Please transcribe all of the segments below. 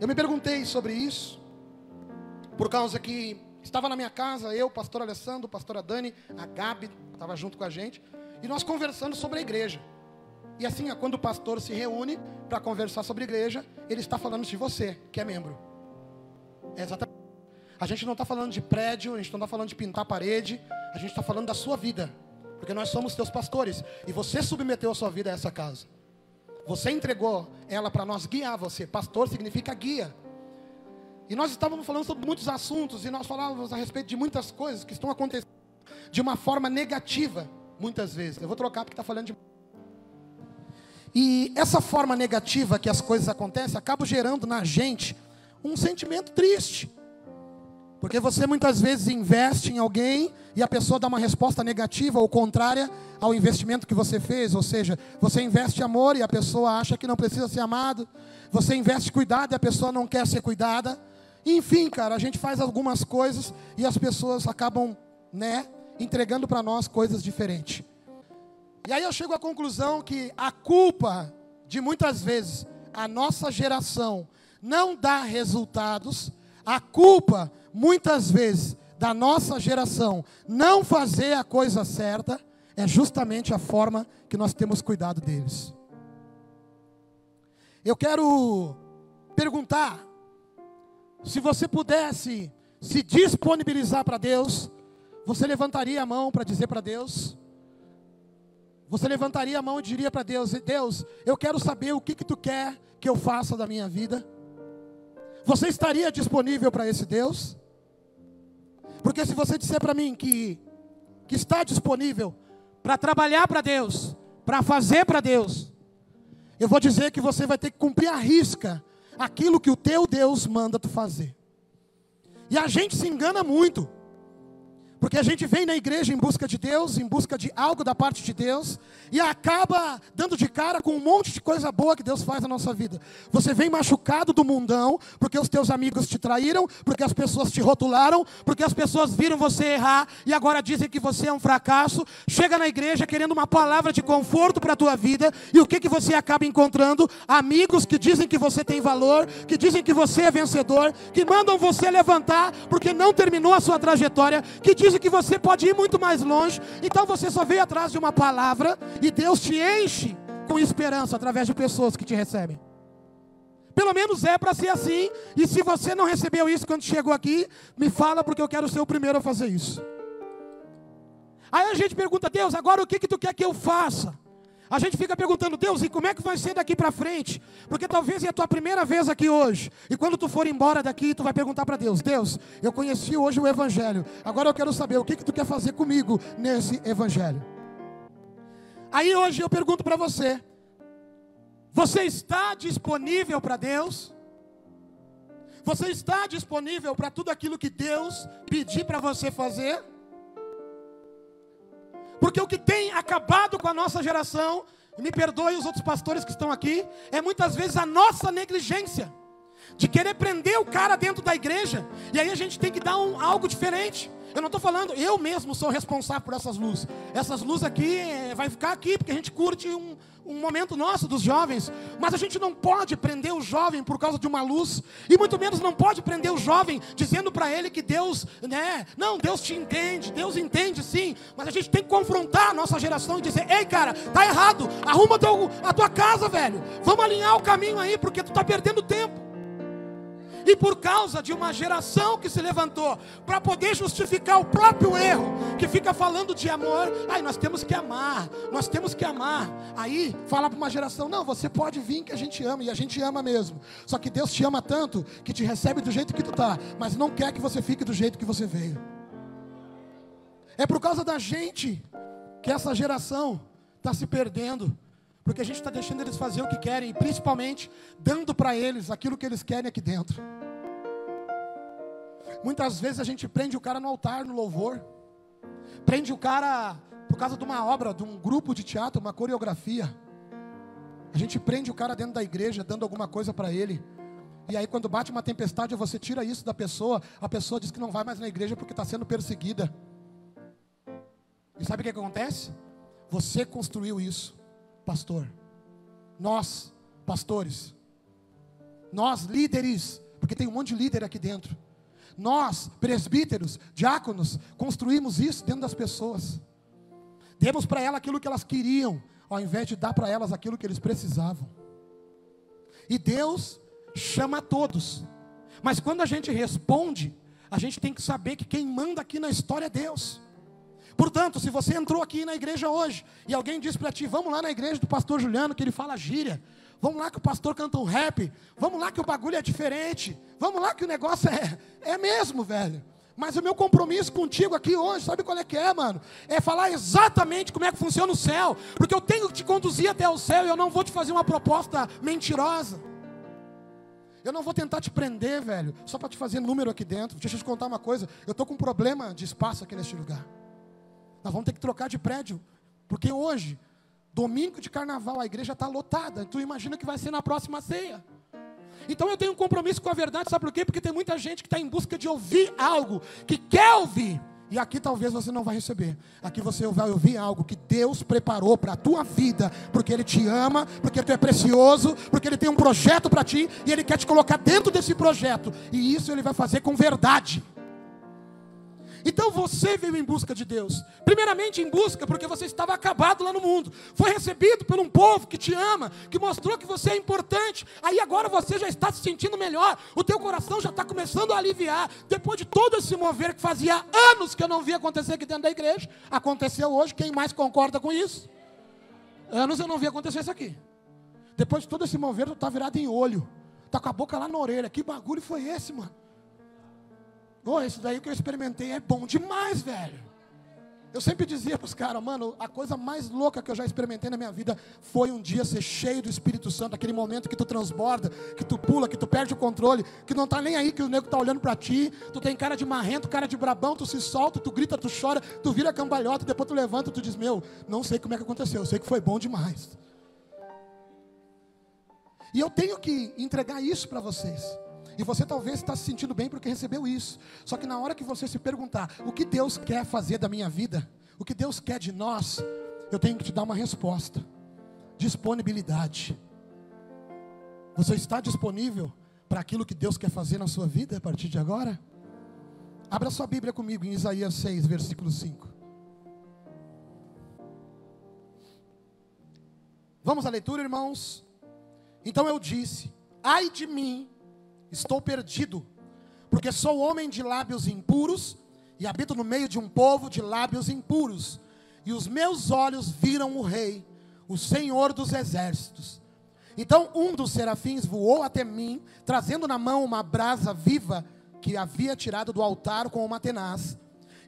Eu me perguntei sobre isso, por causa que estava na minha casa, eu, pastor Alessandro, pastora Dani, a Gabi estava junto com a gente, e nós conversando sobre a igreja. E assim, quando o pastor se reúne para conversar sobre a igreja, ele está falando de você, que é membro. É exatamente. A gente não está falando de prédio, a gente não está falando de pintar parede, a gente está falando da sua vida. Porque nós somos teus pastores. E você submeteu a sua vida a essa casa. Você entregou ela para nós guiar você. Pastor significa guia. E nós estávamos falando sobre muitos assuntos e nós falávamos a respeito de muitas coisas que estão acontecendo de uma forma negativa, muitas vezes. Eu vou trocar porque está falando de. E essa forma negativa que as coisas acontecem acaba gerando na gente um sentimento triste. Porque você muitas vezes investe em alguém e a pessoa dá uma resposta negativa ou contrária ao investimento que você fez. Ou seja, você investe amor e a pessoa acha que não precisa ser amado. Você investe cuidado e a pessoa não quer ser cuidada. Enfim, cara, a gente faz algumas coisas e as pessoas acabam, né, entregando para nós coisas diferentes. E aí eu chego à conclusão que a culpa de muitas vezes a nossa geração não dá resultados, a culpa muitas vezes da nossa geração não fazer a coisa certa é justamente a forma que nós temos cuidado deles. Eu quero perguntar se você pudesse se disponibilizar para Deus, você levantaria a mão para dizer para Deus? Você levantaria a mão e diria para Deus: Deus, eu quero saber o que, que tu quer que eu faça da minha vida? Você estaria disponível para esse Deus? Porque se você disser para mim que, que está disponível para trabalhar para Deus, para fazer para Deus, eu vou dizer que você vai ter que cumprir a risca aquilo que o teu Deus manda tu fazer. E a gente se engana muito. Porque a gente vem na igreja em busca de Deus, em busca de algo da parte de Deus, e acaba dando de cara com um monte de coisa boa que Deus faz na nossa vida. Você vem machucado do mundão, porque os teus amigos te traíram, porque as pessoas te rotularam, porque as pessoas viram você errar e agora dizem que você é um fracasso. Chega na igreja querendo uma palavra de conforto para a tua vida, e o que, que você acaba encontrando? Amigos que dizem que você tem valor, que dizem que você é vencedor, que mandam você levantar porque não terminou a sua trajetória, que dizem que você pode ir muito mais longe, então você só veio atrás de uma palavra e Deus te enche com esperança através de pessoas que te recebem. Pelo menos é para ser assim, e se você não recebeu isso quando chegou aqui, me fala porque eu quero ser o primeiro a fazer isso. Aí a gente pergunta, Deus, agora o que, que tu quer que eu faça? A gente fica perguntando, Deus, e como é que vai ser daqui para frente? Porque talvez é a tua primeira vez aqui hoje. E quando tu for embora daqui, tu vai perguntar para Deus: Deus, eu conheci hoje o Evangelho. Agora eu quero saber o que, que tu quer fazer comigo nesse Evangelho. Aí hoje eu pergunto para você: Você está disponível para Deus? Você está disponível para tudo aquilo que Deus pedir para você fazer? Porque o que tem acabado com a nossa geração, me perdoe os outros pastores que estão aqui, é muitas vezes a nossa negligência de querer prender o cara dentro da igreja, e aí a gente tem que dar um, algo diferente. Eu não estou falando, eu mesmo sou responsável por essas luzes. Essas luzes aqui é, vai ficar aqui porque a gente curte um, um momento nosso dos jovens, mas a gente não pode prender o jovem por causa de uma luz, e muito menos não pode prender o jovem dizendo para ele que Deus, né, não, Deus te entende, Deus entende sim, mas a gente tem que confrontar a nossa geração e dizer: ei cara, tá errado, arruma teu, a tua casa, velho, vamos alinhar o caminho aí, porque tu está perdendo tempo. E por causa de uma geração que se levantou para poder justificar o próprio erro, que fica falando de amor, ai, nós temos que amar, nós temos que amar. Aí fala para uma geração: não, você pode vir que a gente ama, e a gente ama mesmo. Só que Deus te ama tanto que te recebe do jeito que tu tá, mas não quer que você fique do jeito que você veio. É por causa da gente que essa geração está se perdendo. Porque a gente está deixando eles fazer o que querem, e principalmente dando para eles aquilo que eles querem aqui dentro. Muitas vezes a gente prende o cara no altar, no louvor. Prende o cara por causa de uma obra, de um grupo de teatro, uma coreografia. A gente prende o cara dentro da igreja, dando alguma coisa para ele. E aí, quando bate uma tempestade, você tira isso da pessoa. A pessoa diz que não vai mais na igreja porque está sendo perseguida. E sabe o que acontece? Você construiu isso pastor. Nós, pastores. Nós, líderes, porque tem um monte de líder aqui dentro. Nós, presbíteros, diáconos, construímos isso dentro das pessoas. Demos para elas aquilo que elas queriam, ao invés de dar para elas aquilo que eles precisavam. E Deus chama a todos. Mas quando a gente responde, a gente tem que saber que quem manda aqui na história é Deus. Portanto, se você entrou aqui na igreja hoje e alguém disse para ti, vamos lá na igreja do pastor Juliano que ele fala gíria, vamos lá que o pastor canta um rap, vamos lá que o bagulho é diferente, vamos lá que o negócio é, é mesmo, velho. Mas o meu compromisso contigo aqui hoje, sabe qual é que é, mano? É falar exatamente como é que funciona o céu, porque eu tenho que te conduzir até o céu e eu não vou te fazer uma proposta mentirosa. Eu não vou tentar te prender, velho, só para te fazer número aqui dentro. Deixa eu te contar uma coisa. Eu estou com um problema de espaço aqui neste lugar. Nós vamos ter que trocar de prédio. Porque hoje, domingo de carnaval, a igreja está lotada. Tu imagina que vai ser na próxima ceia. Então eu tenho um compromisso com a verdade, sabe por quê? Porque tem muita gente que está em busca de ouvir algo, que quer ouvir. E aqui talvez você não vai receber. Aqui você vai ouvir algo que Deus preparou para a tua vida, porque Ele te ama, porque tu é precioso, porque Ele tem um projeto para ti e Ele quer te colocar dentro desse projeto. E isso Ele vai fazer com verdade. Então você veio em busca de Deus. Primeiramente em busca porque você estava acabado lá no mundo. Foi recebido por um povo que te ama, que mostrou que você é importante. Aí agora você já está se sentindo melhor. O teu coração já está começando a aliviar. Depois de todo esse mover que fazia anos que eu não via acontecer aqui dentro da igreja, aconteceu hoje. Quem mais concorda com isso? Anos eu não vi acontecer isso aqui. Depois de todo esse mover, tu está virado em olho. Está com a boca lá na orelha. Que bagulho foi esse, mano? Pô, isso daí que eu experimentei é bom demais, velho. Eu sempre dizia para os caras, mano, a coisa mais louca que eu já experimentei na minha vida foi um dia ser cheio do Espírito Santo, aquele momento que tu transborda, que tu pula, que tu perde o controle, que não tá nem aí, que o nego tá olhando para ti, tu tem cara de marrento, cara de brabão, tu se solta, tu grita, tu chora, tu vira cambalhota, depois tu levanta, tu diz, meu, não sei como é que aconteceu, eu sei que foi bom demais. E eu tenho que entregar isso para vocês. E você talvez está se sentindo bem porque recebeu isso. Só que na hora que você se perguntar o que Deus quer fazer da minha vida, o que Deus quer de nós, eu tenho que te dar uma resposta: disponibilidade. Você está disponível para aquilo que Deus quer fazer na sua vida a partir de agora? Abra sua Bíblia comigo em Isaías 6, versículo 5. Vamos à leitura, irmãos? Então eu disse: Ai de mim, Estou perdido, porque sou homem de lábios impuros e habito no meio de um povo de lábios impuros. E os meus olhos viram o Rei, o Senhor dos exércitos. Então um dos serafins voou até mim, trazendo na mão uma brasa viva que havia tirado do altar com uma tenaz.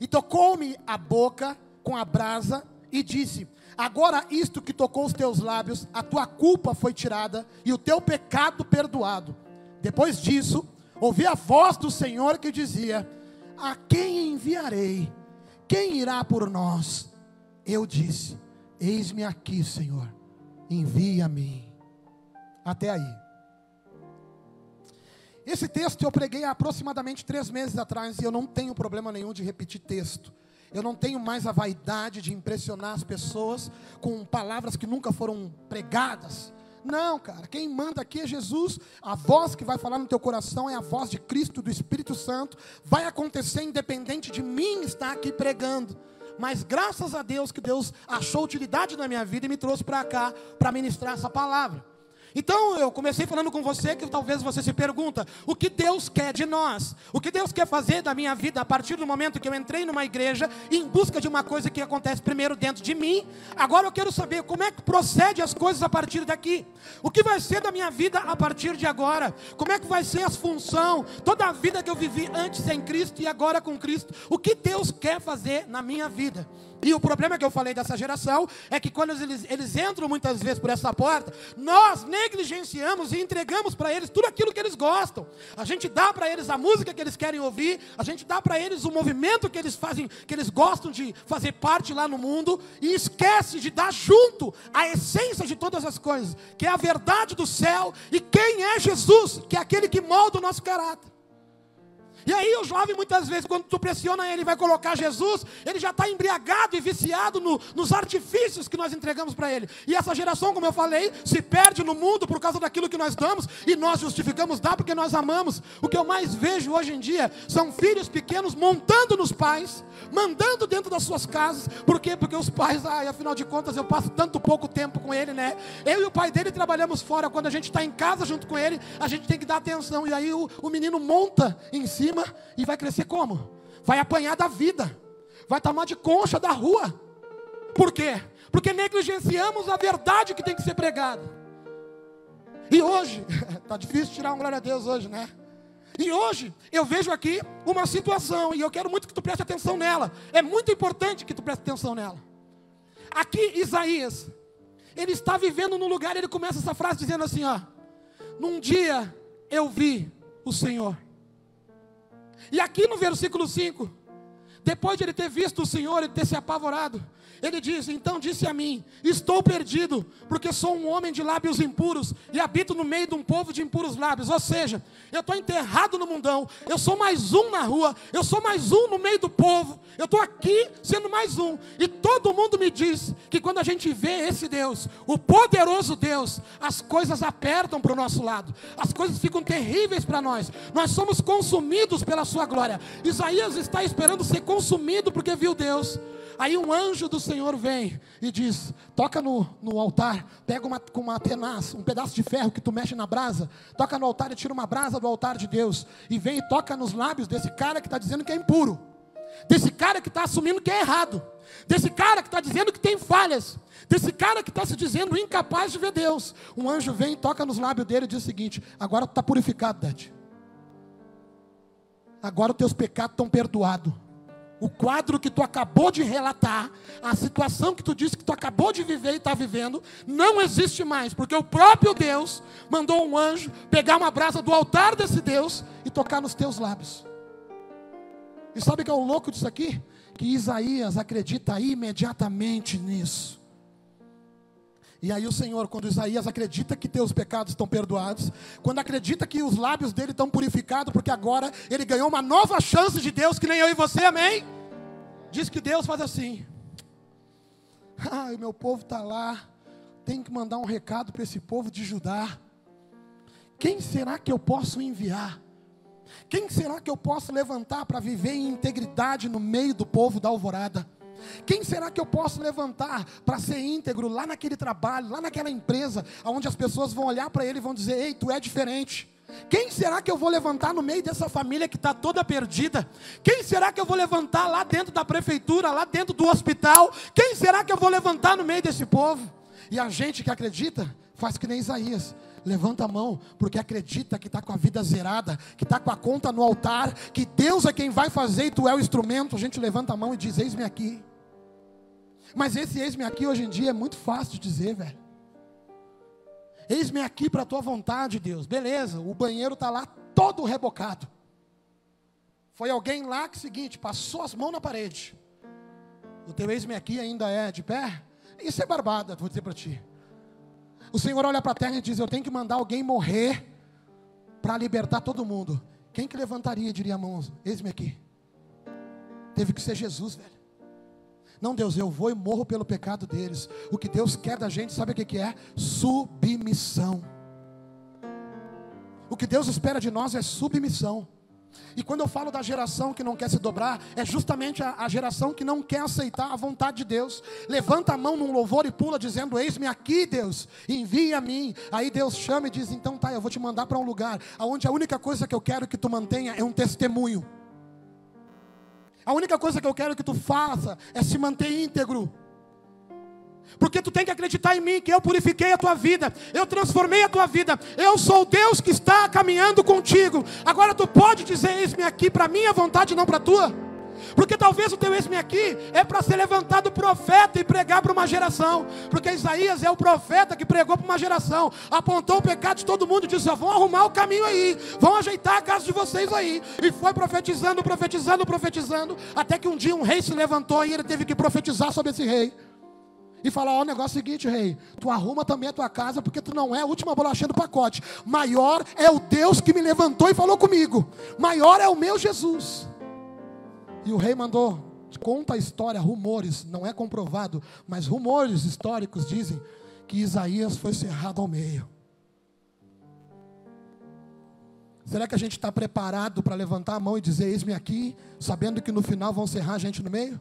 E tocou-me a boca com a brasa e disse: Agora isto que tocou os teus lábios, a tua culpa foi tirada e o teu pecado perdoado. Depois disso, ouvi a voz do Senhor que dizia: A quem enviarei? Quem irá por nós? Eu disse: Eis-me aqui, Senhor, envia a mim. Até aí. Esse texto eu preguei há aproximadamente três meses atrás e eu não tenho problema nenhum de repetir texto. Eu não tenho mais a vaidade de impressionar as pessoas com palavras que nunca foram pregadas. Não, cara, quem manda aqui é Jesus. A voz que vai falar no teu coração é a voz de Cristo, do Espírito Santo. Vai acontecer independente de mim estar aqui pregando. Mas graças a Deus que Deus achou utilidade na minha vida e me trouxe para cá para ministrar essa palavra. Então eu comecei falando com você que talvez você se pergunta: o que Deus quer de nós? O que Deus quer fazer da minha vida a partir do momento que eu entrei numa igreja em busca de uma coisa que acontece primeiro dentro de mim? Agora eu quero saber como é que procede as coisas a partir daqui. O que vai ser da minha vida a partir de agora? Como é que vai ser as funções? Toda a vida que eu vivi antes sem Cristo e agora com Cristo. O que Deus quer fazer na minha vida? E o problema que eu falei dessa geração é que quando eles, eles entram muitas vezes por essa porta, nós negligenciamos e entregamos para eles tudo aquilo que eles gostam. A gente dá para eles a música que eles querem ouvir, a gente dá para eles o movimento que eles fazem, que eles gostam de fazer parte lá no mundo, e esquece de dar junto a essência de todas as coisas, que é a verdade do céu e quem é Jesus, que é aquele que molda o nosso caráter. E aí o jovem muitas vezes, quando tu pressiona ele vai colocar Jesus, ele já está embriagado e viciado no, nos artifícios que nós entregamos para ele. E essa geração, como eu falei, se perde no mundo por causa daquilo que nós damos e nós justificamos dar porque nós amamos. O que eu mais vejo hoje em dia são filhos pequenos montando nos pais, mandando dentro das suas casas. Por quê? Porque os pais, ai, afinal de contas, eu passo tanto pouco tempo com ele, né? Eu e o pai dele trabalhamos fora. Quando a gente está em casa junto com ele, a gente tem que dar atenção. E aí o, o menino monta em cima cima e vai crescer como? Vai apanhar da vida, vai tomar de concha da rua. Por quê? Porque negligenciamos a verdade que tem que ser pregada. E hoje, está difícil tirar um glória a Deus hoje, né? E hoje eu vejo aqui uma situação e eu quero muito que tu preste atenção nela. É muito importante que tu preste atenção nela. Aqui Isaías, ele está vivendo num lugar, ele começa essa frase dizendo assim, ó: Num dia eu vi o Senhor. E aqui no versículo 5, depois de ele ter visto o Senhor e ter se apavorado, ele diz: Então disse a mim: Estou perdido, porque sou um homem de lábios impuros e habito no meio de um povo de impuros lábios. Ou seja, eu estou enterrado no mundão, eu sou mais um na rua, eu sou mais um no meio do povo, eu estou aqui sendo mais um. E todo mundo me diz que quando a gente vê esse Deus, o poderoso Deus, as coisas apertam para o nosso lado, as coisas ficam terríveis para nós, nós somos consumidos pela Sua glória. Isaías está esperando ser consumido porque viu Deus. Aí um anjo do Senhor vem e diz: toca no, no altar, pega uma, com uma tenaz, um pedaço de ferro que tu mexe na brasa, toca no altar e tira uma brasa do altar de Deus, e vem e toca nos lábios desse cara que está dizendo que é impuro, desse cara que está assumindo que é errado, desse cara que está dizendo que tem falhas, desse cara que está se dizendo incapaz de ver Deus. Um anjo vem e toca nos lábios dele e diz o seguinte: agora tu está purificado, Dade. Agora os teus pecados estão perdoados o quadro que tu acabou de relatar, a situação que tu disse que tu acabou de viver e está vivendo, não existe mais, porque o próprio Deus mandou um anjo pegar uma brasa do altar desse Deus e tocar nos teus lábios. E sabe que é o louco disso aqui? Que Isaías acredita imediatamente nisso. E aí o Senhor, quando Isaías acredita que teus pecados estão perdoados, quando acredita que os lábios dele estão purificados, porque agora ele ganhou uma nova chance de Deus, que nem eu e você, amém? Diz que Deus faz assim. Ah, meu povo está lá, tem que mandar um recado para esse povo de Judá. Quem será que eu posso enviar? Quem será que eu posso levantar para viver em integridade no meio do povo da alvorada? Quem será que eu posso levantar para ser íntegro lá naquele trabalho, lá naquela empresa, onde as pessoas vão olhar para ele e vão dizer: Ei, tu é diferente. Quem será que eu vou levantar no meio dessa família que está toda perdida? Quem será que eu vou levantar lá dentro da prefeitura, lá dentro do hospital? Quem será que eu vou levantar no meio desse povo? E a gente que acredita, faz que nem Isaías. Levanta a mão, porque acredita que está com a vida zerada, que está com a conta no altar, que Deus é quem vai fazer e tu é o instrumento. A gente levanta a mão e diz: Eis-me aqui. Mas esse eis-me aqui hoje em dia é muito fácil de dizer, velho. Eis-me aqui para a tua vontade, Deus. Beleza, o banheiro está lá todo rebocado. Foi alguém lá que, seguinte, passou as mãos na parede. O teu eis-me aqui ainda é de pé? Isso é barbada, vou dizer para ti. O Senhor olha para a terra e diz: Eu tenho que mandar alguém morrer para libertar todo mundo. Quem que levantaria, diria a mão, eis-me aqui? Teve que ser Jesus, velho. Não, Deus, eu vou e morro pelo pecado deles. O que Deus quer da gente, sabe o que, é? Submissão. O que Deus espera de nós é submissão. E quando eu falo da geração que não quer se dobrar, é justamente a, a, geração que não quer aceitar a vontade de Deus. Levanta a mão num louvor e pula, dizendo: Eis-me aqui, Deus, envia a mim. Aí Deus chama e diz: Então tá, eu vou te mandar para um lugar onde a única coisa que eu quero que tu mantenha é um testemunho. A única coisa que eu quero que tu faça é se manter íntegro. Porque tu tem que acreditar em mim que eu purifiquei a tua vida, eu transformei a tua vida. Eu sou o Deus que está caminhando contigo. Agora tu pode dizer: "Eis-me aqui para minha vontade, não para a tua". Porque talvez o teu ex-me aqui é para ser levantado profeta e pregar para uma geração. Porque Isaías é o profeta que pregou para uma geração. Apontou o pecado de todo mundo e disse: vão arrumar o caminho aí, vão ajeitar a casa de vocês aí. E foi profetizando, profetizando, profetizando. Até que um dia um rei se levantou e ele teve que profetizar sobre esse rei. E falar: Ó, o negócio é o seguinte, rei. Tu arruma também a tua casa, porque tu não é a última bolachinha do pacote. Maior é o Deus que me levantou e falou comigo. Maior é o meu Jesus. E o rei mandou. Conta a história, rumores, não é comprovado, mas rumores históricos dizem que Isaías foi cerrado ao meio. Será que a gente está preparado para levantar a mão e dizer: Eis-me aqui, sabendo que no final vão cerrar a gente no meio?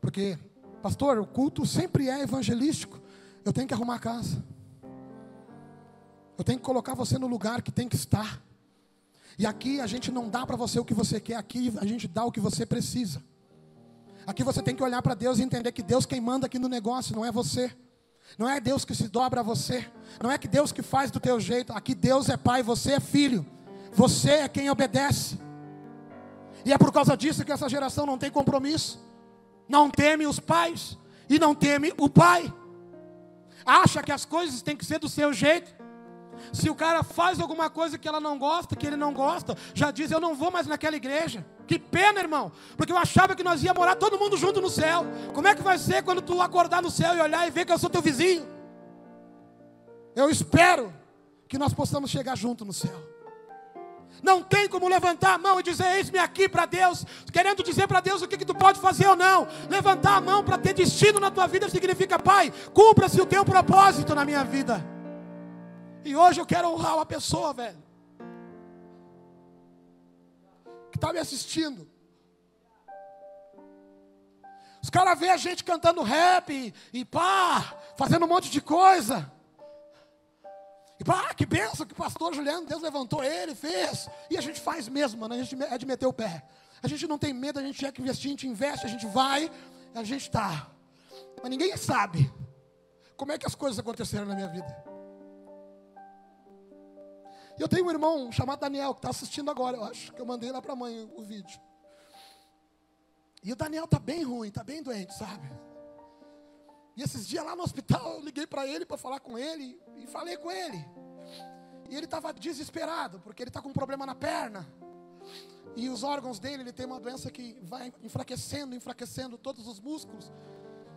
Porque, pastor, o culto sempre é evangelístico. Eu tenho que arrumar a casa. Eu tenho que colocar você no lugar que tem que estar. E aqui a gente não dá para você o que você quer, aqui a gente dá o que você precisa. Aqui você tem que olhar para Deus e entender que Deus quem manda aqui no negócio, não é você. Não é Deus que se dobra a você. Não é que Deus que faz do teu jeito. Aqui Deus é pai, você é filho. Você é quem obedece. E é por causa disso que essa geração não tem compromisso não teme os pais e não teme o pai. Acha que as coisas têm que ser do seu jeito. Se o cara faz alguma coisa que ela não gosta, que ele não gosta, já diz: Eu não vou mais naquela igreja. Que pena, irmão, porque eu achava que nós ia morar todo mundo junto no céu. Como é que vai ser quando tu acordar no céu e olhar e ver que eu sou teu vizinho? Eu espero que nós possamos chegar junto no céu. Não tem como levantar a mão e dizer, eis-me aqui para Deus, querendo dizer para Deus o que, que tu pode fazer ou não. Levantar a mão para ter destino na tua vida significa, Pai, cumpra-se o teu propósito na minha vida. E hoje eu quero honrar uma pessoa, velho, que está me assistindo. Os caras veem a gente cantando rap e, e pá, fazendo um monte de coisa. E pá, que benção que o pastor Juliano, Deus levantou ele, fez. E a gente faz mesmo, mano, a gente é de meter o pé. A gente não tem medo, a gente é que investir, a gente investe, a gente vai, a gente está. Mas ninguém sabe como é que as coisas aconteceram na minha vida. Eu tenho um irmão chamado Daniel, que está assistindo agora, eu acho, que eu mandei lá para a mãe o vídeo. E o Daniel está bem ruim, está bem doente, sabe? E esses dias lá no hospital, eu liguei para ele para falar com ele e falei com ele. E ele estava desesperado, porque ele está com um problema na perna. E os órgãos dele, ele tem uma doença que vai enfraquecendo, enfraquecendo todos os músculos.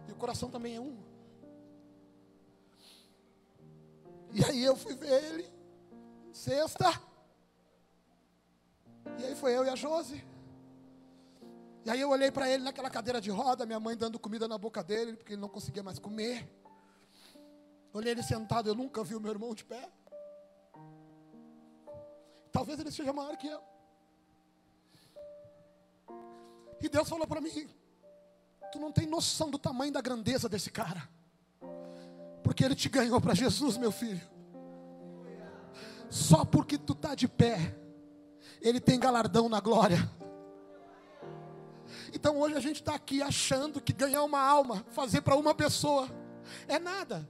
E o coração também é um. E aí eu fui ver ele, sexta. E aí foi eu e a Josi. E aí eu olhei para ele naquela cadeira de roda, minha mãe dando comida na boca dele, porque ele não conseguia mais comer. Olhei ele sentado, eu nunca vi o meu irmão de pé. Talvez ele seja maior que eu. E Deus falou para mim: Tu não tem noção do tamanho da grandeza desse cara. Porque ele te ganhou para Jesus, meu filho. Só porque tu está de pé, ele tem galardão na glória. Então hoje a gente está aqui achando que ganhar uma alma, fazer para uma pessoa, é nada.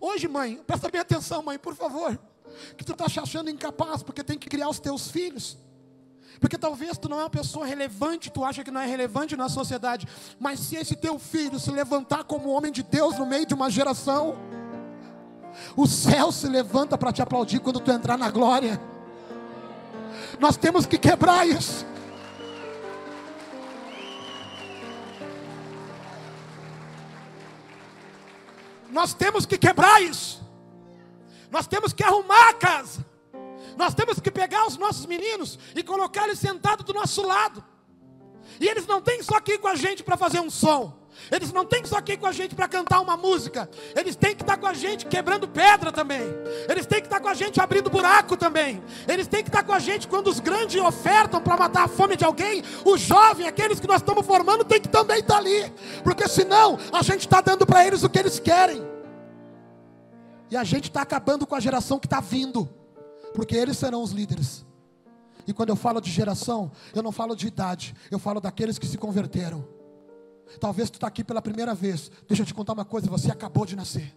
Hoje, mãe, presta bem atenção, mãe, por favor. Que tu está achando incapaz porque tem que criar os teus filhos. Porque talvez tu não é uma pessoa relevante, tu acha que não é relevante na sociedade. Mas se esse teu filho se levantar como homem de Deus no meio de uma geração, o céu se levanta para te aplaudir quando tu entrar na glória. Nós temos que quebrar isso. Nós temos que quebrar isso. Nós temos que arrumar a casa. Nós temos que pegar os nossos meninos e colocar eles sentados do nosso lado. E eles não têm só ir com a gente para fazer um som. Eles não têm que só aqui com a gente para cantar uma música. Eles têm que estar com a gente quebrando pedra também. Eles têm que estar com a gente abrindo buraco também. Eles têm que estar com a gente quando os grandes ofertam para matar a fome de alguém. O jovem, aqueles que nós estamos formando, tem que também estar ali. Porque senão a gente está dando para eles o que eles querem. E a gente está acabando com a geração que está vindo. Porque eles serão os líderes. E quando eu falo de geração, eu não falo de idade, eu falo daqueles que se converteram. Talvez tu está aqui pela primeira vez. Deixa eu te contar uma coisa: você acabou de nascer.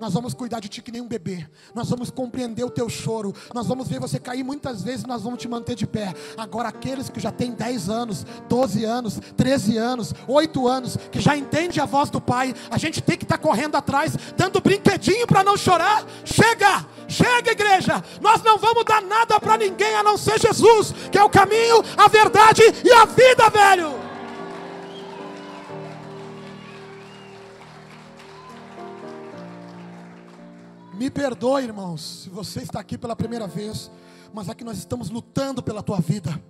Nós vamos cuidar de ti que nem um bebê. Nós vamos compreender o teu choro. Nós vamos ver você cair muitas vezes e nós vamos te manter de pé. Agora, aqueles que já têm 10 anos, 12 anos, 13 anos, 8 anos, que já entende a voz do Pai, a gente tem que estar tá correndo atrás, dando brinquedinho para não chorar. Chega, chega, igreja. Nós não vamos dar nada para ninguém a não ser Jesus, que é o caminho, a verdade e a vida, velho. Me perdoe, irmãos, se você está aqui pela primeira vez, mas aqui nós estamos lutando pela tua vida.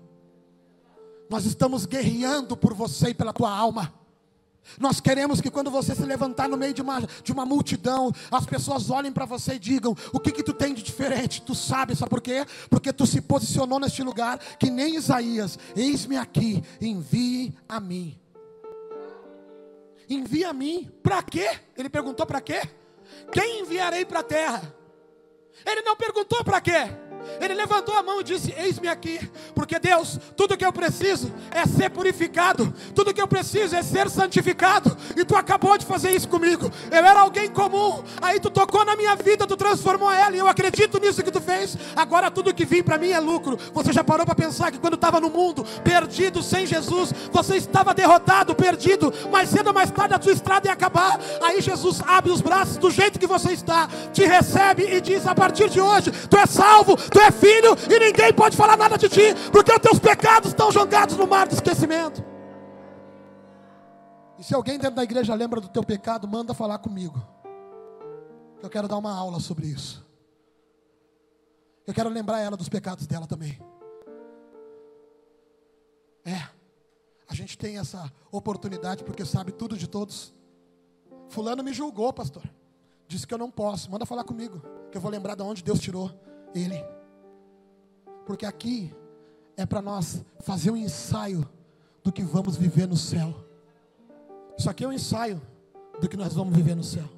Nós estamos guerreando por você e pela tua alma. Nós queremos que quando você se levantar no meio de uma, de uma multidão, as pessoas olhem para você e digam: O que, que tu tem de diferente? Tu sabe, sabe por quê? Porque tu se posicionou neste lugar que nem Isaías, eis-me aqui, envie a mim. Envie a mim, para quê? Ele perguntou para quê? Quem enviarei para a terra? Ele não perguntou para quê? Ele levantou a mão e disse: Eis-me aqui, porque Deus, tudo que eu preciso é ser purificado, tudo que eu preciso é ser santificado, e tu acabou de fazer isso comigo. Eu era alguém comum, aí tu tocou na minha vida, tu transformou ela, e eu acredito nisso que tu fez. Agora tudo que vem para mim é lucro. Você já parou para pensar que quando estava no mundo, perdido, sem Jesus, você estava derrotado, perdido, mas cedo ou mais tarde a tua estrada ia acabar. Aí Jesus abre os braços do jeito que você está, te recebe e diz: A partir de hoje, tu é salvo tu é filho e ninguém pode falar nada de ti, porque os teus pecados estão jogados no mar do esquecimento. E se alguém dentro da igreja lembra do teu pecado, manda falar comigo. Eu quero dar uma aula sobre isso. Eu quero lembrar ela dos pecados dela também. É, a gente tem essa oportunidade porque sabe tudo de todos. Fulano me julgou, pastor. Disse que eu não posso. Manda falar comigo, que eu vou lembrar de onde Deus tirou ele. Porque aqui é para nós fazer um ensaio do que vamos viver no céu. Isso aqui é um ensaio do que nós vamos viver no céu.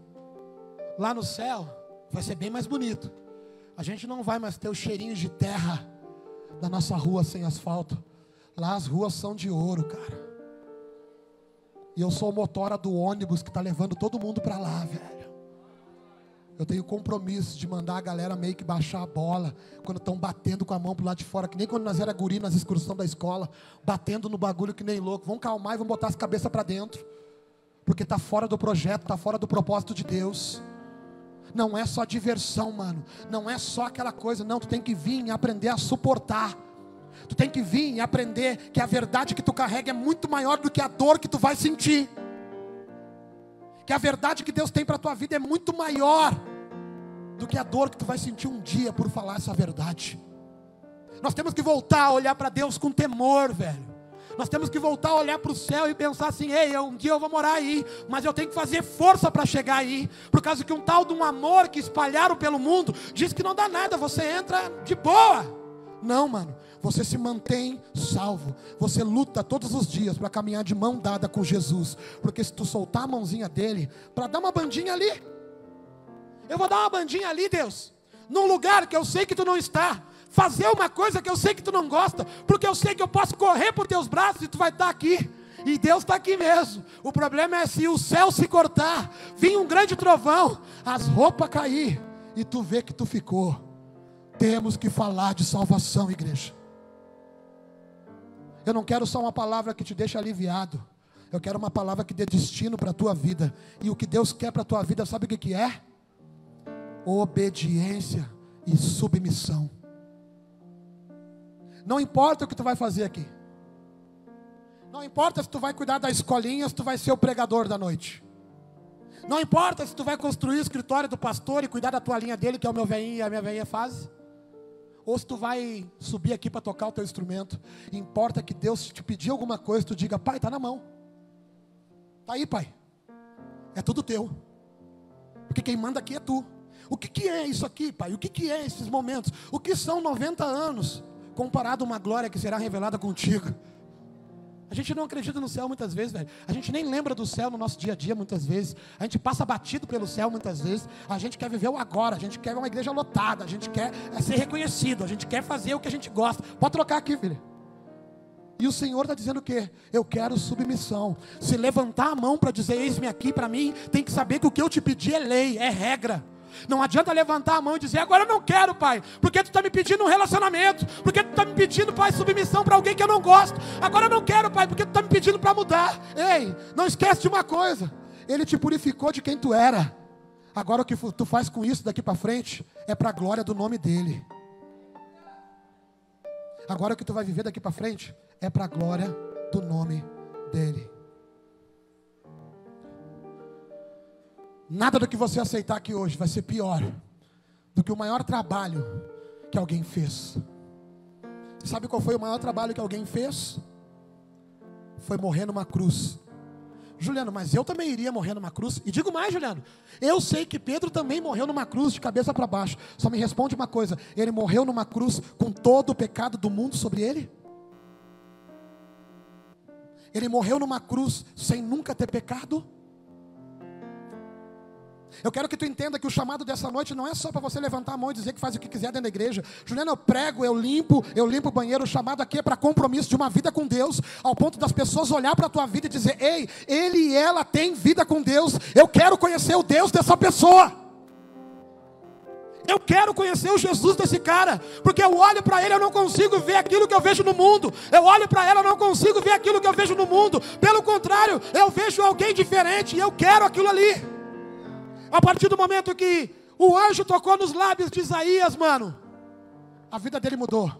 Lá no céu vai ser bem mais bonito. A gente não vai mais ter os cheirinhos de terra da nossa rua sem asfalto. Lá as ruas são de ouro, cara. E eu sou o motora do ônibus que está levando todo mundo para lá, velho. Eu tenho compromisso de mandar a galera meio que baixar a bola quando estão batendo com a mão pro lado de fora, que nem quando nós era guri nas excursões da escola, batendo no bagulho que nem louco. Vão calmar e vão botar as cabeças para dentro. Porque tá fora do projeto, tá fora do propósito de Deus. Não é só diversão, mano. Não é só aquela coisa, não, tu tem que vir e aprender a suportar. Tu tem que vir e aprender que a verdade que tu carrega é muito maior do que a dor que tu vai sentir que a verdade que Deus tem para a tua vida é muito maior do que a dor que tu vai sentir um dia por falar essa verdade. Nós temos que voltar a olhar para Deus com temor, velho. Nós temos que voltar a olhar para o céu e pensar assim: ei, um dia eu vou morar aí, mas eu tenho que fazer força para chegar aí, por causa que um tal de um amor que espalharam pelo mundo diz que não dá nada, você entra de boa. Não, mano, você se mantém salvo. Você luta todos os dias para caminhar de mão dada com Jesus. Porque se tu soltar a mãozinha dele, para dar uma bandinha ali, eu vou dar uma bandinha ali, Deus, num lugar que eu sei que tu não está. Fazer uma coisa que eu sei que tu não gosta, porque eu sei que eu posso correr por teus braços e tu vai estar aqui. E Deus está aqui mesmo. O problema é se o céu se cortar, vir um grande trovão, as roupas cair, e tu vê que tu ficou. Temos que falar de salvação, igreja. Eu não quero só uma palavra que te deixe aliviado. Eu quero uma palavra que dê destino para a tua vida. E o que Deus quer para a tua vida, sabe o que, que é? Obediência e submissão. Não importa o que tu vai fazer aqui. Não importa se tu vai cuidar da escolinha, se tu vai ser o pregador da noite. Não importa se tu vai construir o escritório do pastor e cuidar da tua linha dele, que é o meu veinho e a minha veinha faz ou se tu vai subir aqui para tocar o teu instrumento. Importa que Deus te pedir alguma coisa, tu diga, pai, está na mão. Está aí, pai. É tudo teu. Porque quem manda aqui é tu. O que, que é isso aqui, pai? O que, que é esses momentos? O que são 90 anos comparado a uma glória que será revelada contigo? A gente não acredita no céu muitas vezes, velho. A gente nem lembra do céu no nosso dia a dia muitas vezes. A gente passa batido pelo céu muitas vezes. A gente quer viver o agora. A gente quer uma igreja lotada. A gente quer é, ser reconhecido. A gente quer fazer o que a gente gosta. Pode trocar aqui, filho. E o Senhor está dizendo o quê? Eu quero submissão. Se levantar a mão para dizer, eis-me aqui para mim, tem que saber que o que eu te pedi é lei, é regra. Não adianta levantar a mão e dizer, agora eu não quero, pai, porque tu está me pedindo um relacionamento, porque tu está me pedindo, pai, submissão para alguém que eu não gosto. Agora eu não quero, pai, porque tu está me pedindo para mudar. Ei, não esquece de uma coisa: Ele te purificou de quem tu era. Agora o que tu faz com isso daqui para frente é para a glória do nome dEle. Agora o que tu vai viver daqui para frente é para a glória do nome dEle. Nada do que você aceitar aqui hoje vai ser pior do que o maior trabalho que alguém fez. Sabe qual foi o maior trabalho que alguém fez? Foi morrer numa cruz. Juliano, mas eu também iria morrer numa cruz. E digo mais, Juliano, eu sei que Pedro também morreu numa cruz de cabeça para baixo. Só me responde uma coisa: ele morreu numa cruz com todo o pecado do mundo sobre ele? Ele morreu numa cruz sem nunca ter pecado? Eu quero que tu entenda que o chamado dessa noite não é só para você levantar a mão e dizer que faz o que quiser dentro da igreja. Juliana, eu prego, eu limpo, eu limpo o banheiro. O chamado aqui é para compromisso de uma vida com Deus, ao ponto das pessoas olhar para a tua vida e dizer: Ei, ele e ela têm vida com Deus. Eu quero conhecer o Deus dessa pessoa. Eu quero conhecer o Jesus desse cara, porque eu olho para ele, eu não consigo ver aquilo que eu vejo no mundo. Eu olho para ela, eu não consigo ver aquilo que eu vejo no mundo. Pelo contrário, eu vejo alguém diferente e eu quero aquilo ali. A partir do momento que o anjo tocou nos lábios de Isaías, mano, a vida dele mudou.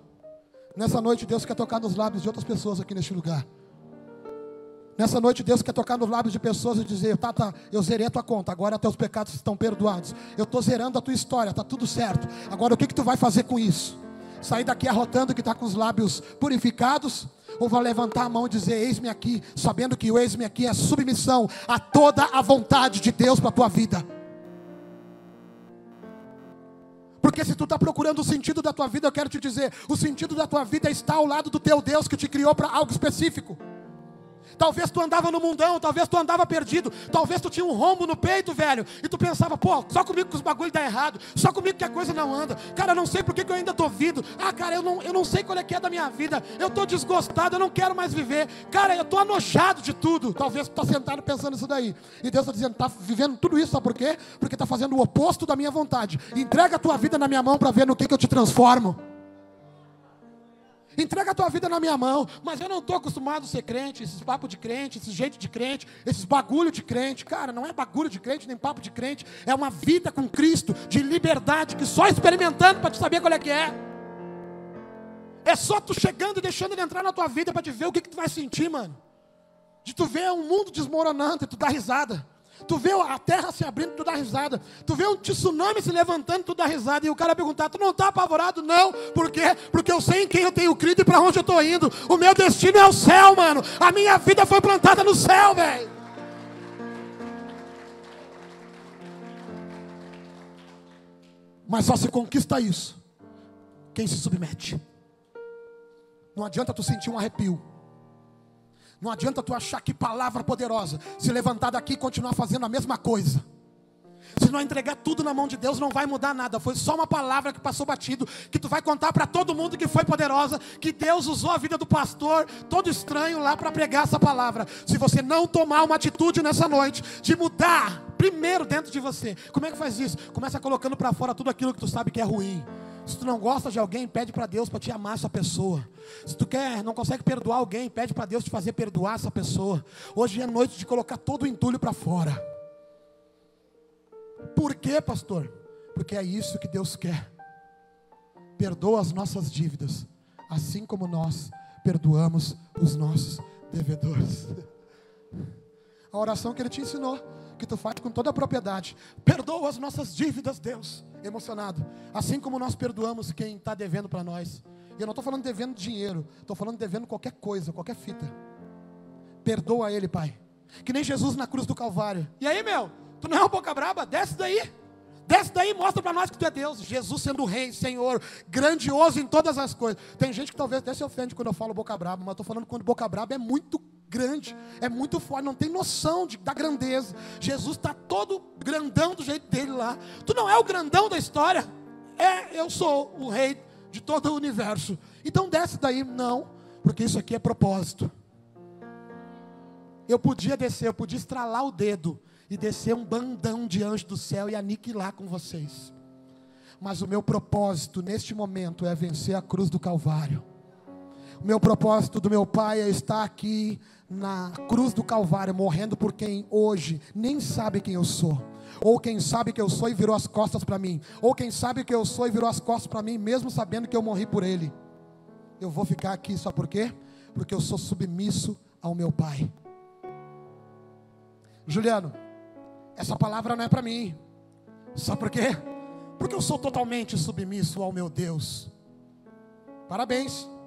Nessa noite, Deus quer tocar nos lábios de outras pessoas aqui neste lugar. Nessa noite, Deus quer tocar nos lábios de pessoas e dizer: tá, eu zerei a tua conta, agora teus pecados estão perdoados. Eu estou zerando a tua história, tá tudo certo. Agora o que, que tu vai fazer com isso? Sair daqui arrotando que está com os lábios purificados? Ou vai levantar a mão e dizer: Eis-me aqui, sabendo que o eis-me aqui é submissão a toda a vontade de Deus para a tua vida? Porque se tu está procurando o sentido da tua vida, eu quero te dizer: o sentido da tua vida está ao lado do teu Deus que te criou para algo específico. Talvez tu andava no mundão, talvez tu andava perdido, talvez tu tinha um rombo no peito, velho, e tu pensava, pô, só comigo que os bagulhos dá errado, só comigo que a coisa não anda. Cara, não sei por que, eu ainda estou vindo. Ah, cara, eu não, eu não sei qual é que é da minha vida. Eu estou desgostado, eu não quero mais viver. Cara, eu estou anojado de tudo. Talvez tu está sentado pensando isso daí. E Deus está dizendo, está vivendo tudo isso, sabe por quê? Porque está fazendo o oposto da minha vontade. Entrega a tua vida na minha mão para ver no que, que eu te transformo. Entrega a tua vida na minha mão. Mas eu não estou acostumado a ser crente, esses papos de crente, esse jeito de crente, esses bagulho de crente. Cara, não é bagulho de crente, nem papo de crente. É uma vida com Cristo, de liberdade, que só experimentando para te saber qual é que é. É só tu chegando e deixando ele entrar na tua vida para te ver o que, que tu vai sentir, mano. De tu ver um mundo desmoronando e tu dar risada. Tu vê a terra se abrindo, tu dá risada. Tu vê um tsunami se levantando, tu dá risada. E o cara perguntar, tu não está apavorado? Não. Por quê? Porque eu sei em quem eu tenho crido e para onde eu estou indo. O meu destino é o céu, mano. A minha vida foi plantada no céu, velho. Mas só se conquista isso quem se submete. Não adianta tu sentir um arrepio. Não adianta tu achar que palavra poderosa, se levantar daqui e continuar fazendo a mesma coisa. Se não entregar tudo na mão de Deus, não vai mudar nada. Foi só uma palavra que passou batido, que tu vai contar para todo mundo que foi poderosa, que Deus usou a vida do pastor, todo estranho lá para pregar essa palavra. Se você não tomar uma atitude nessa noite de mudar primeiro dentro de você, como é que faz isso? Começa colocando para fora tudo aquilo que tu sabe que é ruim. Se tu não gosta de alguém, pede para Deus para te amar essa pessoa. Se tu quer, não consegue perdoar alguém, pede para Deus te fazer perdoar essa pessoa. Hoje é noite de colocar todo o entulho para fora. Por quê, pastor? Porque é isso que Deus quer. Perdoa as nossas dívidas, assim como nós perdoamos os nossos devedores. A oração que ele te ensinou que tu faz com toda a propriedade. Perdoa as nossas dívidas, Deus. Emocionado. Assim como nós perdoamos quem está devendo para nós. E eu não estou falando devendo dinheiro, estou falando devendo qualquer coisa, qualquer fita. Perdoa ele, Pai. Que nem Jesus na cruz do Calvário. E aí, meu? Tu não é uma boca braba? Desce daí. Desce daí mostra para nós que tu é Deus. Jesus sendo rei, Senhor, grandioso em todas as coisas. Tem gente que talvez até se ofende quando eu falo boca braba, mas estou falando quando boca braba é muito grande, é muito forte, não tem noção de, da grandeza. Jesus está todo grandão do jeito dele lá. Tu não é o grandão da história. É, eu sou o rei de todo o universo. Então desce daí, não, porque isso aqui é propósito. Eu podia descer, eu podia estralar o dedo e descer um bandão de anjos do céu e aniquilar com vocês. Mas o meu propósito neste momento é vencer a cruz do Calvário. O meu propósito do meu Pai é estar aqui na cruz do Calvário, morrendo por quem hoje nem sabe quem eu sou. Ou quem sabe que eu sou e virou as costas para mim. Ou quem sabe que eu sou e virou as costas para mim, mesmo sabendo que eu morri por ele. Eu vou ficar aqui só por quê? Porque eu sou submisso ao meu Pai. Juliano, essa palavra não é para mim. Sabe por quê? Porque eu sou totalmente submisso ao meu Deus. Parabéns.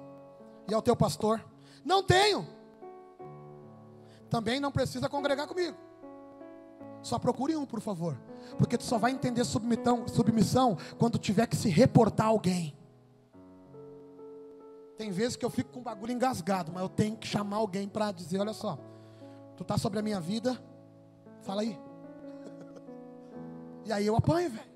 E ao teu pastor? Não tenho. Também não precisa congregar comigo. Só procure um, por favor. Porque tu só vai entender submissão, submissão quando tiver que se reportar a alguém. Tem vezes que eu fico com o bagulho engasgado, mas eu tenho que chamar alguém para dizer: olha só, tu tá sobre a minha vida, fala aí. e aí eu apanho, velho.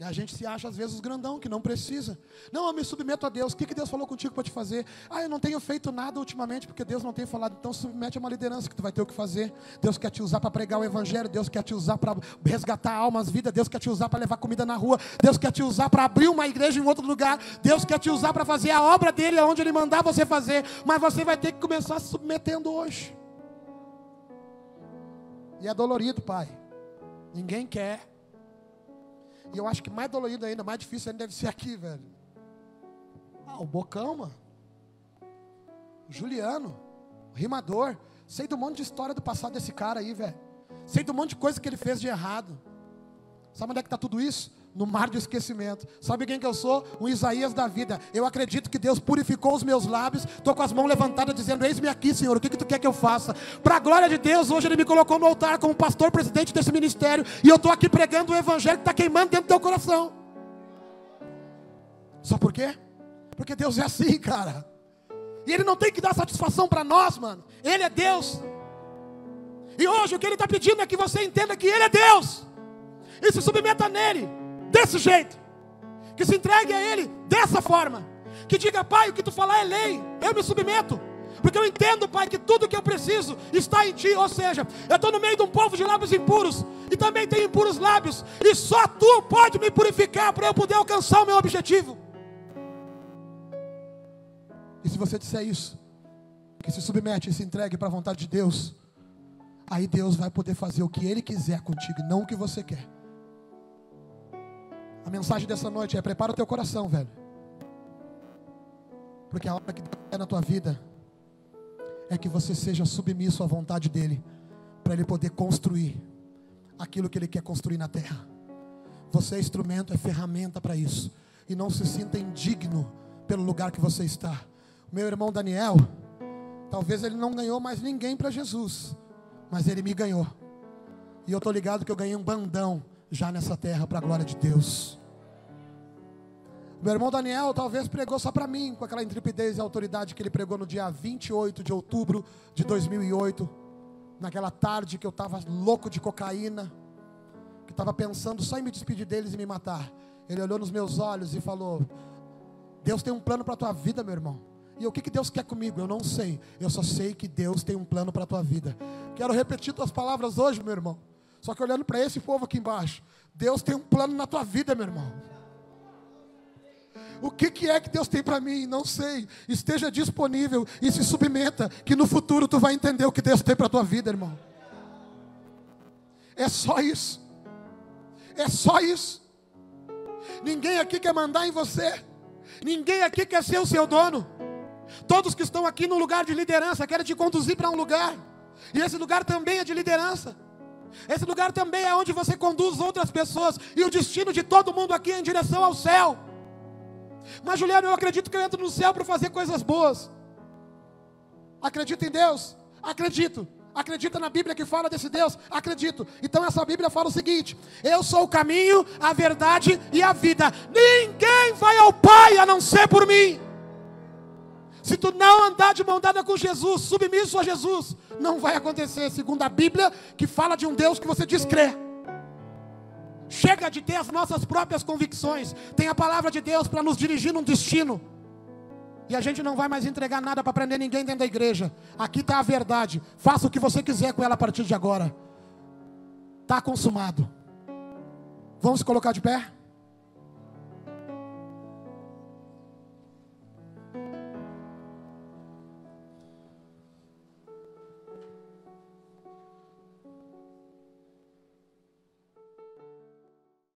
E a gente se acha às vezes os grandão que não precisa. Não, eu me submeto a Deus. O que, que Deus falou contigo para te fazer? Ah, eu não tenho feito nada ultimamente porque Deus não tem falado. Então submete a uma liderança que tu vai ter o que fazer. Deus quer te usar para pregar o evangelho. Deus quer te usar para resgatar almas, vida. Deus quer te usar para levar comida na rua. Deus quer te usar para abrir uma igreja em outro lugar. Deus quer te usar para fazer a obra dele aonde ele mandar você fazer. Mas você vai ter que começar se submetendo hoje. E é dolorido, pai. Ninguém quer. E eu acho que mais dolorido ainda, mais difícil ainda deve ser aqui, velho. Ah, o Bocão, mano. O Juliano. O rimador. Sei do monte de história do passado desse cara aí, velho. Sei do monte de coisa que ele fez de errado. Sabe onde é que está tudo isso? No mar do esquecimento. Sabe quem que eu sou? Um Isaías da vida. Eu acredito que Deus purificou os meus lábios. Estou com as mãos levantadas dizendo: Eis-me aqui, Senhor. O que, que tu quer que eu faça? Para a glória de Deus, hoje Ele me colocou no altar como pastor presidente desse ministério. E eu estou aqui pregando o evangelho que está queimando dentro do teu coração. Só por quê? Porque Deus é assim, cara. E Ele não tem que dar satisfação para nós, mano. Ele é Deus. E hoje o que Ele está pedindo é que você entenda que Ele é Deus. E se submeta nele desse jeito, que se entregue a Ele dessa forma, que diga, Pai, o que tu falar é lei, eu me submeto. Porque eu entendo, Pai, que tudo que eu preciso está em Ti. Ou seja, eu estou no meio de um povo de lábios impuros. E também tem impuros lábios. E só Tu pode me purificar para eu poder alcançar o meu objetivo. E se você disser isso, que se submete e se entregue para a vontade de Deus, aí Deus vai poder fazer o que Ele quiser contigo, não o que você quer. A mensagem dessa noite é: prepara o teu coração, velho. Porque a hora que Deus é na tua vida é que você seja submisso à vontade dEle, para Ele poder construir aquilo que Ele quer construir na terra. Você é instrumento, é ferramenta para isso. E não se sinta indigno pelo lugar que você está. Meu irmão Daniel, talvez ele não ganhou mais ninguém para Jesus, mas ele me ganhou. E eu estou ligado que eu ganhei um bandão já nessa terra para a glória de Deus. Meu irmão Daniel talvez pregou só para mim, com aquela intrepidez e autoridade que ele pregou no dia 28 de outubro de 2008, naquela tarde que eu estava louco de cocaína, que estava pensando só em me despedir deles e me matar. Ele olhou nos meus olhos e falou: Deus tem um plano para a tua vida, meu irmão. E o que, que Deus quer comigo? Eu não sei. Eu só sei que Deus tem um plano para a tua vida. Quero repetir tuas palavras hoje, meu irmão. Só que olhando para esse povo aqui embaixo, Deus tem um plano na tua vida, meu irmão. O que, que é que Deus tem para mim? Não sei. Esteja disponível e se submeta, que no futuro tu vai entender o que Deus tem para a tua vida, irmão. É só isso. É só isso. Ninguém aqui quer mandar em você. Ninguém aqui quer ser o seu dono. Todos que estão aqui no lugar de liderança querem te conduzir para um lugar. E esse lugar também é de liderança. Esse lugar também é onde você conduz outras pessoas. E o destino de todo mundo aqui é em direção ao céu. Mas Juliano, eu acredito que eu entro no céu para fazer coisas boas. Acredita em Deus? Acredito. Acredita na Bíblia que fala desse Deus? Acredito. Então essa Bíblia fala o seguinte: Eu sou o caminho, a verdade e a vida. Ninguém vai ao Pai a não ser por mim. Se tu não andar de mão dada com Jesus, submisso a Jesus, não vai acontecer, segundo a Bíblia, que fala de um Deus que você diz crer. Chega de ter as nossas próprias convicções. Tem a palavra de Deus para nos dirigir num destino. E a gente não vai mais entregar nada para prender ninguém dentro da igreja. Aqui está a verdade. Faça o que você quiser com ela a partir de agora. Está consumado. Vamos colocar de pé?